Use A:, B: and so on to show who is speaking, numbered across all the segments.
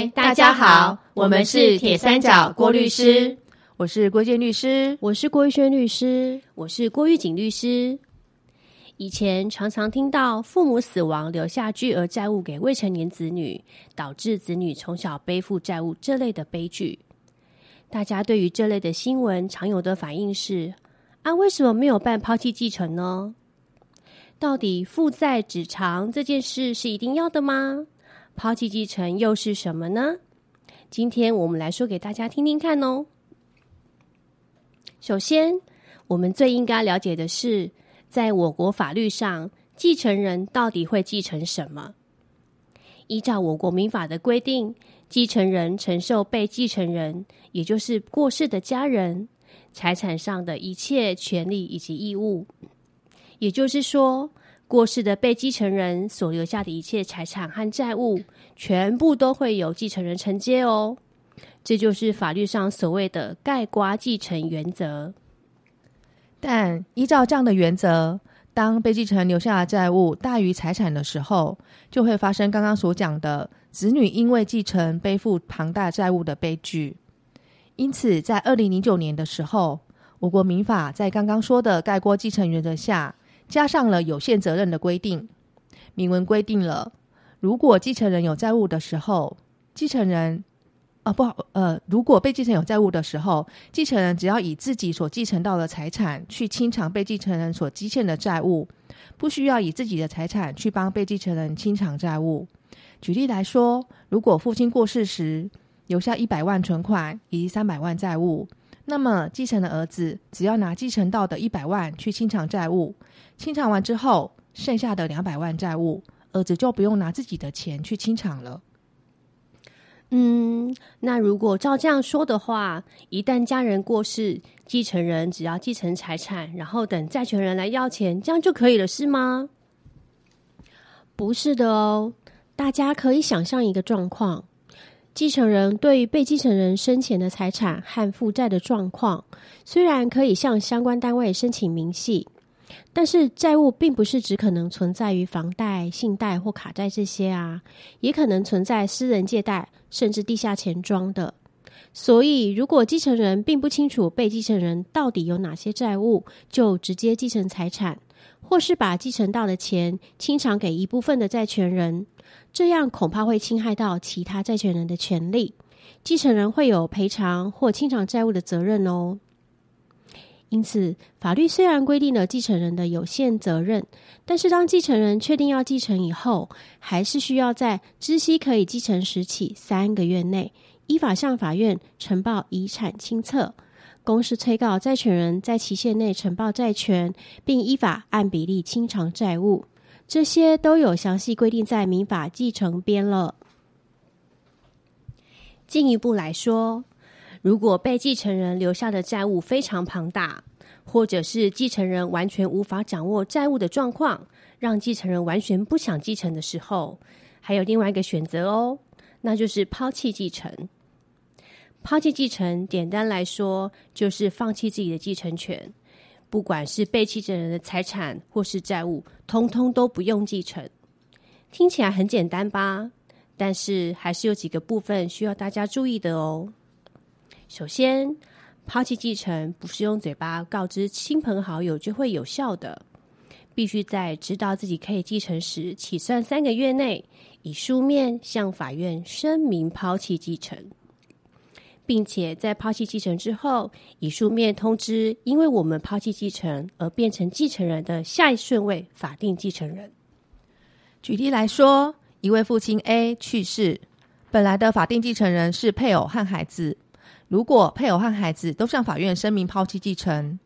A: 嗨，大家好，我们是铁三角郭律师，
B: 我是郭建律师，
C: 我是郭玉轩律师，
A: 我是郭玉锦律师。以前常常听到父母死亡留下巨额债务给未成年子女，导致子女从小背负债务这类的悲剧。大家对于这类的新闻常有的反应是：啊，为什么没有办抛弃继承呢？到底负债子偿这件事是一定要的吗？抛弃继承又是什么呢？今天我们来说给大家听听看哦。首先，我们最应该了解的是，在我国法律上，继承人到底会继承什么？依照我国民法的规定，继承人承受被继承人，也就是过世的家人财产上的一切权利以及义务。也就是说。过世的被继承人所留下的一切财产和债务，全部都会由继承人承接哦。这就是法律上所谓的“盖瓜继承原则”。
B: 但依照这样的原则，当被继承人留下的债务大于财产的时候，就会发生刚刚所讲的子女因为继承背负庞大债务的悲剧。因此，在二零零九年的时候，我国民法在刚刚说的“盖锅继承原则”下。加上了有限责任的规定，明文规定了，如果继承人有债务的时候，继承人啊不好呃，如果被继承有债务的时候，继承人只要以自己所继承到的财产去清偿被继承人所积欠的债务，不需要以自己的财产去帮被继承人清偿债务。举例来说，如果父亲过世时留下一百万存款以及三百万债务。那么，继承的儿子只要拿继承到的一百万去清偿债务，清偿完之后，剩下的两百万债务，儿子就不用拿自己的钱去清偿了。
A: 嗯，那如果照这样说的话，一旦家人过世，继承人只要继承财产，然后等债权人来要钱，这样就可以了，是吗？
C: 不是的哦，大家可以想象一个状况。继承人对于被继承人生前的财产和负债的状况，虽然可以向相关单位申请明细，但是债务并不是只可能存在于房贷、信贷或卡债这些啊，也可能存在私人借贷，甚至地下钱庄的。所以，如果继承人并不清楚被继承人到底有哪些债务，就直接继承财产，或是把继承到的钱清偿给一部分的债权人。这样恐怕会侵害到其他债权人的权利，继承人会有赔偿或清偿债务的责任哦。因此，法律虽然规定了继承人的有限责任，但是当继承人确定要继承以后，还是需要在知悉可以继承时起三个月内，依法向法院呈报遗产清册，公示催告债权人在期限内呈报债权，并依法按比例清偿债务。这些都有详细规定在民法继承编了。
A: 进一步来说，如果被继承人留下的债务非常庞大，或者是继承人完全无法掌握债务的状况，让继承人完全不想继承的时候，还有另外一个选择哦，那就是抛弃继承。抛弃继承，简单来说就是放弃自己的继承权。不管是被继承人的财产或是债务，通通都不用继承。听起来很简单吧？但是还是有几个部分需要大家注意的哦。首先，抛弃继承不是用嘴巴告知亲朋好友就会有效的，必须在知道自己可以继承时起算三个月内，以书面向法院声明抛弃继承。并且在抛弃继承之后，以书面通知，因为我们抛弃继承而变成继承人的下一顺位法定继承人。
B: 举例来说，一位父亲 A 去世，本来的法定继承人是配偶和孩子。如果配偶和孩子都向法院声明抛弃继承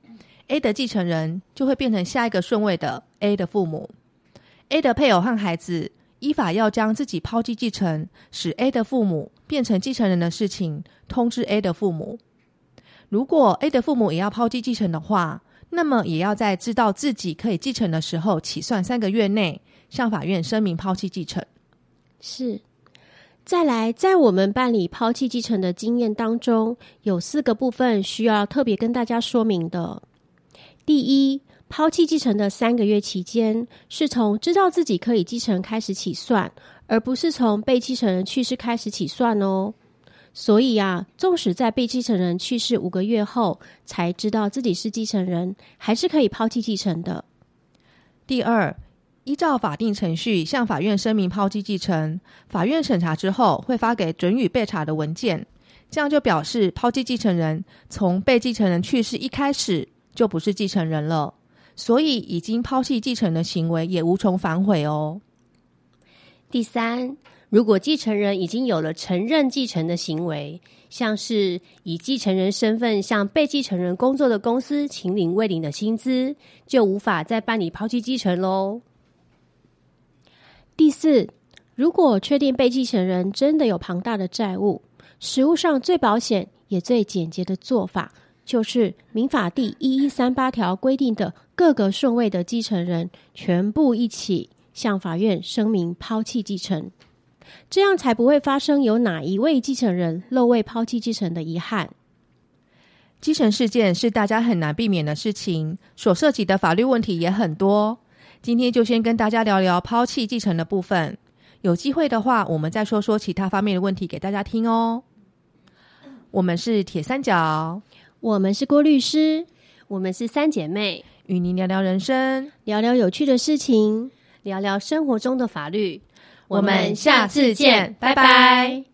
B: ，A 的继承人就会变成下一个顺位的 A 的父母。A 的配偶和孩子。依法要将自己抛弃继承，使 A 的父母变成继承人的事情通知 A 的父母。如果 A 的父母也要抛弃继承的话，那么也要在知道自己可以继承的时候起算三个月内向法院声明抛弃继承。
C: 是。再来，在我们办理抛弃继承的经验当中，有四个部分需要特别跟大家说明的。第一。抛弃继承的三个月期间，是从知道自己可以继承开始起算，而不是从被继承人去世开始起算哦。所以啊，纵使在被继承人去世五个月后才知道自己是继承人，还是可以抛弃继承的。
B: 第二，依照法定程序向法院声明抛弃继承，法院审查之后会发给准予备查的文件，这样就表示抛弃继承人从被继承人去世一开始就不是继承人了。所以，已经抛弃继承的行为也无从反悔哦。
A: 第三，如果继承人已经有了承认继承的行为，像是以继承人身份向被继承人工作的公司请领未领的薪资，就无法再办理抛弃继承喽。
C: 第四，如果确定被继承人真的有庞大的债务，实务上最保险也最简洁的做法。就是民法第一一三八条规定的各个顺位的继承人全部一起向法院声明抛弃继承，这样才不会发生有哪一位继承人漏位抛弃继承的遗憾。
B: 继承事件是大家很难避免的事情，所涉及的法律问题也很多。今天就先跟大家聊聊抛弃继承的部分，有机会的话，我们再说说其他方面的问题给大家听哦。我们是铁三角。
C: 我们是郭律师，
A: 我们是三姐妹，
B: 与您聊聊人生，
C: 聊聊有趣的事情，
A: 聊聊生活中的法律。
B: 我们下次见，拜拜。